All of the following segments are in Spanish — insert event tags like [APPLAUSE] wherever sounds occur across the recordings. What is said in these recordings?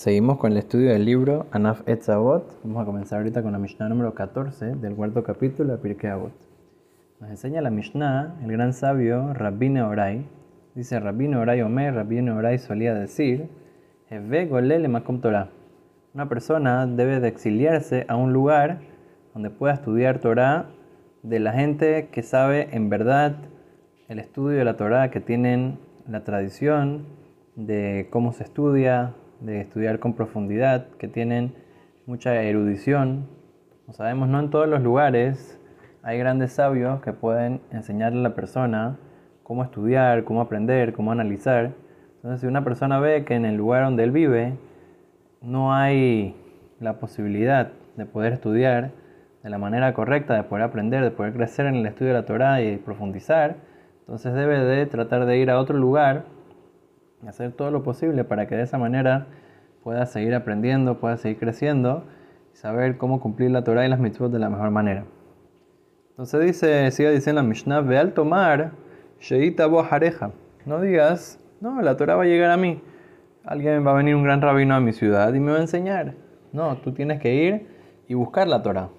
Seguimos con el estudio del libro Anaf Etzavot. Vamos a comenzar ahorita con la Mishnah número 14 del cuarto capítulo de Pirkei Avot. Nos enseña la Mishnah, el gran sabio Rabbine Orai. Dice Rabbine Orai Omer, Rabbine Orai solía decir. Una persona debe de exiliarse a un lugar donde pueda estudiar Torah de la gente que sabe en verdad el estudio de la Torah, que tienen la tradición de cómo se estudia, de estudiar con profundidad, que tienen mucha erudición. Como sabemos, no en todos los lugares hay grandes sabios que pueden enseñarle a la persona cómo estudiar, cómo aprender, cómo analizar. Entonces, si una persona ve que en el lugar donde él vive no hay la posibilidad de poder estudiar de la manera correcta, de poder aprender, de poder crecer en el estudio de la Torah y profundizar, entonces debe de tratar de ir a otro lugar hacer todo lo posible para que de esa manera pueda seguir aprendiendo, pueda seguir creciendo y saber cómo cumplir la Torah y las mitzvot de la mejor manera. Entonces dice, sigue diciendo la Mishnah, ve al tomar, sheita hareja. No digas, no, la Torah va a llegar a mí. Alguien va a venir un gran rabino a mi ciudad y me va a enseñar. No, tú tienes que ir y buscar la Torah.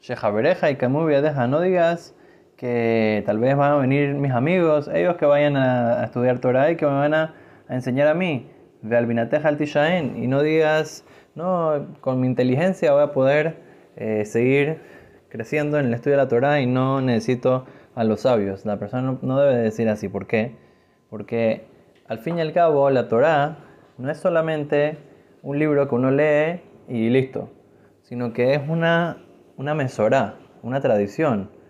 Shejabereja y deja, no digas, que tal vez van a venir mis amigos, ellos que vayan a, estudiar Torah y que me van a, enseñar a mí. Ve al y no digas, no, con mi inteligencia voy a poder eh, seguir creciendo en el estudio de la Torah y no necesito a los sabios. La persona no, debe decir así. ¿Por qué? Porque al fin y al cabo la Torah no es solamente un libro que uno lee y listo, sino que es una, una mesorá, una tradición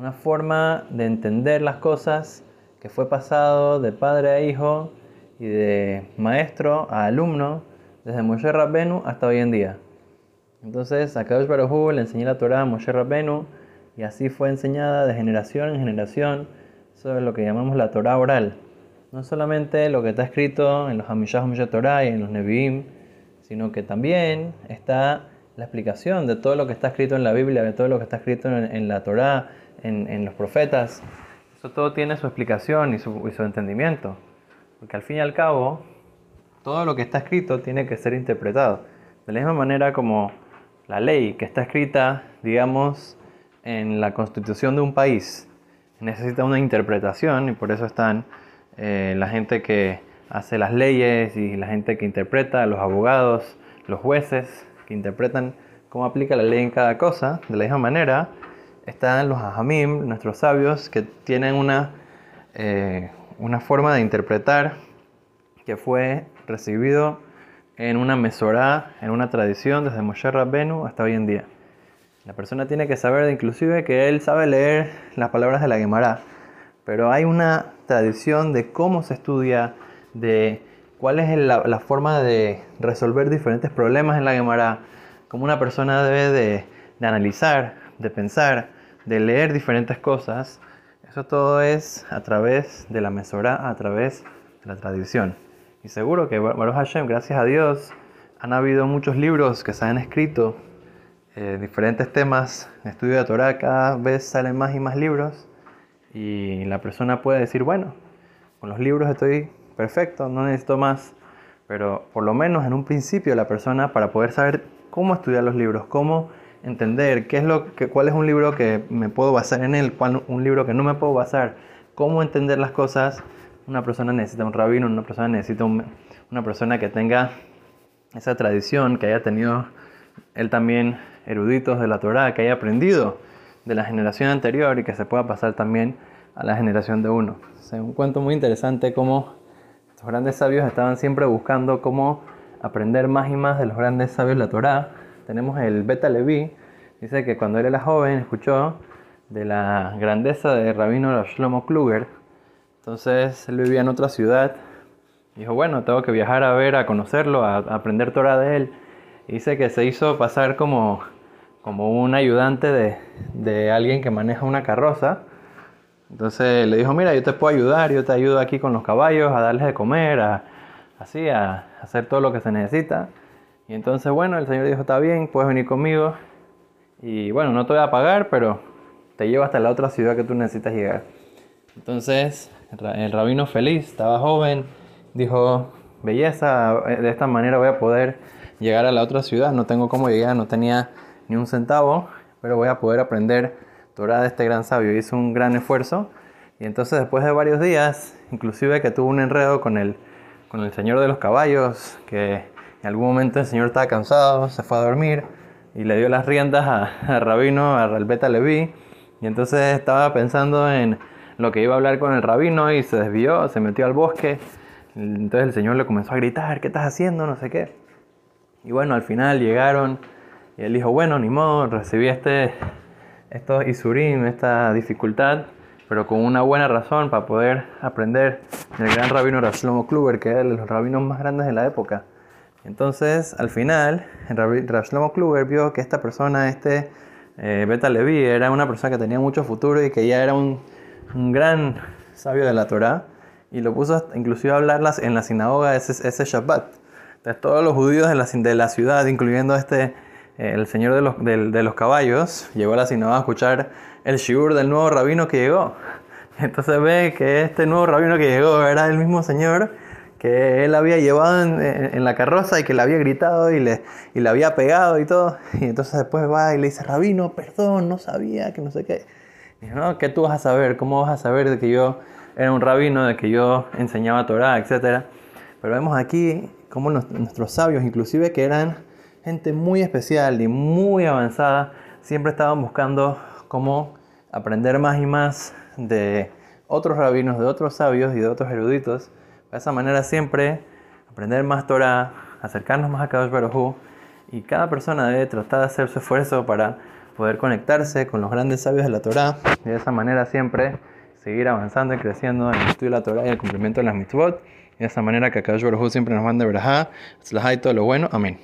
una forma de entender las cosas que fue pasado de padre a hijo y de maestro a alumno desde Moshe Rabbenu hasta hoy en día. Entonces a Kadosh Baruj le enseñó la Torah a Moshe Rabbenu y así fue enseñada de generación en generación sobre lo que llamamos la Torah oral. No solamente lo que está escrito en los Hamishah Moshe Torah y en los Nevi'im, sino que también está la explicación de todo lo que está escrito en la Biblia, de todo lo que está escrito en, en la Torah, en, los profetas. Eso todo tiene su explicación y su, entendimiento. Porque al fin y al cabo, todo lo que está escrito tiene que ser interpretado. De la misma manera como la ley que está escrita, digamos, en la constitución de un país, necesita una interpretación y por eso están eh, la gente que hace las leyes y la gente que interpreta, los abogados, los jueces que interpretan cómo aplica la ley en cada cosa. De la misma manera, están los ajamim, nuestros sabios, que tienen una, eh, una forma de interpretar que fue recibido en una mesorá, en una tradición desde Moshe Rabbenu hasta hoy en día. La persona tiene que saber inclusive que él sabe leer las palabras de la Gemara, pero hay una tradición de cómo se estudia, de cuál es la, la forma de resolver diferentes problemas en la Gemara, cómo una persona debe de, de analizar, de pensar, de leer diferentes cosas, eso todo es a través de la mesora, a través de la tradición. Y seguro que Baruch Hashem, gracias a Dios, han habido muchos libros que se han escrito, eh, diferentes temas estudio de Torah, cada vez salen más y más libros y la persona puede decir, bueno, con los libros estoy perfecto, no necesito más, pero por lo menos en un principio la persona para poder saber cómo estudiar los libros, cómo entender qué es lo que, cuál es un libro que me puedo basar en él, cuál un libro que no me puedo basar, cómo entender las cosas. Una persona necesita un rabino, una persona necesita una persona que tenga esa tradición, que haya tenido él también eruditos de la Torah, que haya aprendido de la generación anterior y que se pueda pasar también a la generación de uno. Es un cuento muy interesante cómo estos grandes sabios estaban siempre buscando cómo aprender más y más de los grandes sabios de la Torah tenemos el Beta Levi, dice que cuando él era joven escuchó de la grandeza de Rabino Shlomo Kluger, entonces él vivía en otra ciudad, dijo, bueno, tengo que viajar a ver, a conocerlo, a, aprender Torah de él, y dice que se hizo pasar como, como un ayudante de, de alguien que maneja una carroza, entonces le dijo, mira, yo te puedo ayudar, yo te ayudo aquí con los caballos, a darles de comer, a, así, a hacer todo lo que se necesita. Y entonces, bueno, el Señor dijo, está bien, puedes venir conmigo. Y bueno, no te voy a pagar, pero te llevo hasta la otra ciudad que tú necesitas llegar. Entonces, el rabino feliz, estaba joven, dijo, belleza, de esta manera voy a poder llegar a la otra ciudad, no tengo cómo llegar, no tenía ni un centavo, pero voy a poder aprender Torah de este gran sabio. Hizo un gran esfuerzo y entonces después de varios días, inclusive que tuvo un enredo con el, con el señor de los caballos, que en algún momento el señor estaba cansado, se fue a dormir y le dio las riendas a, a Rabino, a Ralbeta Leví, y entonces estaba pensando en lo que iba a hablar con el rabino y se desvió, se metió al bosque. Entonces el señor le comenzó a gritar, ¿qué estás haciendo? No sé qué. Y bueno, al final llegaron y él dijo, bueno, ni modo, recibí este, estos isurim, esta dificultad, pero con una buena razón para poder aprender del gran rabino Rashlomo Kluber, que era de los rabinos más grandes de la época. Entonces, al final, Rashlomo Kluber vio que esta persona, este eh, Beta Levi, era una persona que tenía mucho futuro y que ya era un, gran sabio de la Torá, y lo puso inclusive a hablarlas en la sinagoga ese, ese Shabbat. Entonces, todos los judíos de la, de ciudad, incluyendo este el señor de los, de, los caballos llegó a la sinagoga a escuchar el shiur del nuevo rabino que llegó. [LAUGHS] Entonces ve que este nuevo rabino que llegó era el mismo señor que él había llevado en, la carroza y que le había gritado y le, y le había pegado y todo. Y entonces después va y le dice, rabino, perdón, no sabía, que no sé qué. Y dice, no, ¿qué tú vas a saber? ¿Cómo vas a saber de que yo era un rabino, de que yo enseñaba Torah, etcétera? Pero vemos aquí cómo nuestros sabios, inclusive que eran gente muy especial y muy avanzada, siempre estaban buscando cómo aprender más y más de otros rabinos, de otros sabios y de otros eruditos. De esa manera siempre aprender más Torah, acercarnos más a Kadosh Baruj y cada persona debe tratar de hacer su esfuerzo para poder conectarse con los grandes sabios de la Torah y de esa manera siempre seguir avanzando y creciendo en el estudio de la Torah y el cumplimiento de las mitzvot. Y de esa manera que Kadosh Baruj siempre nos manda verajá, y todo lo bueno. Amén.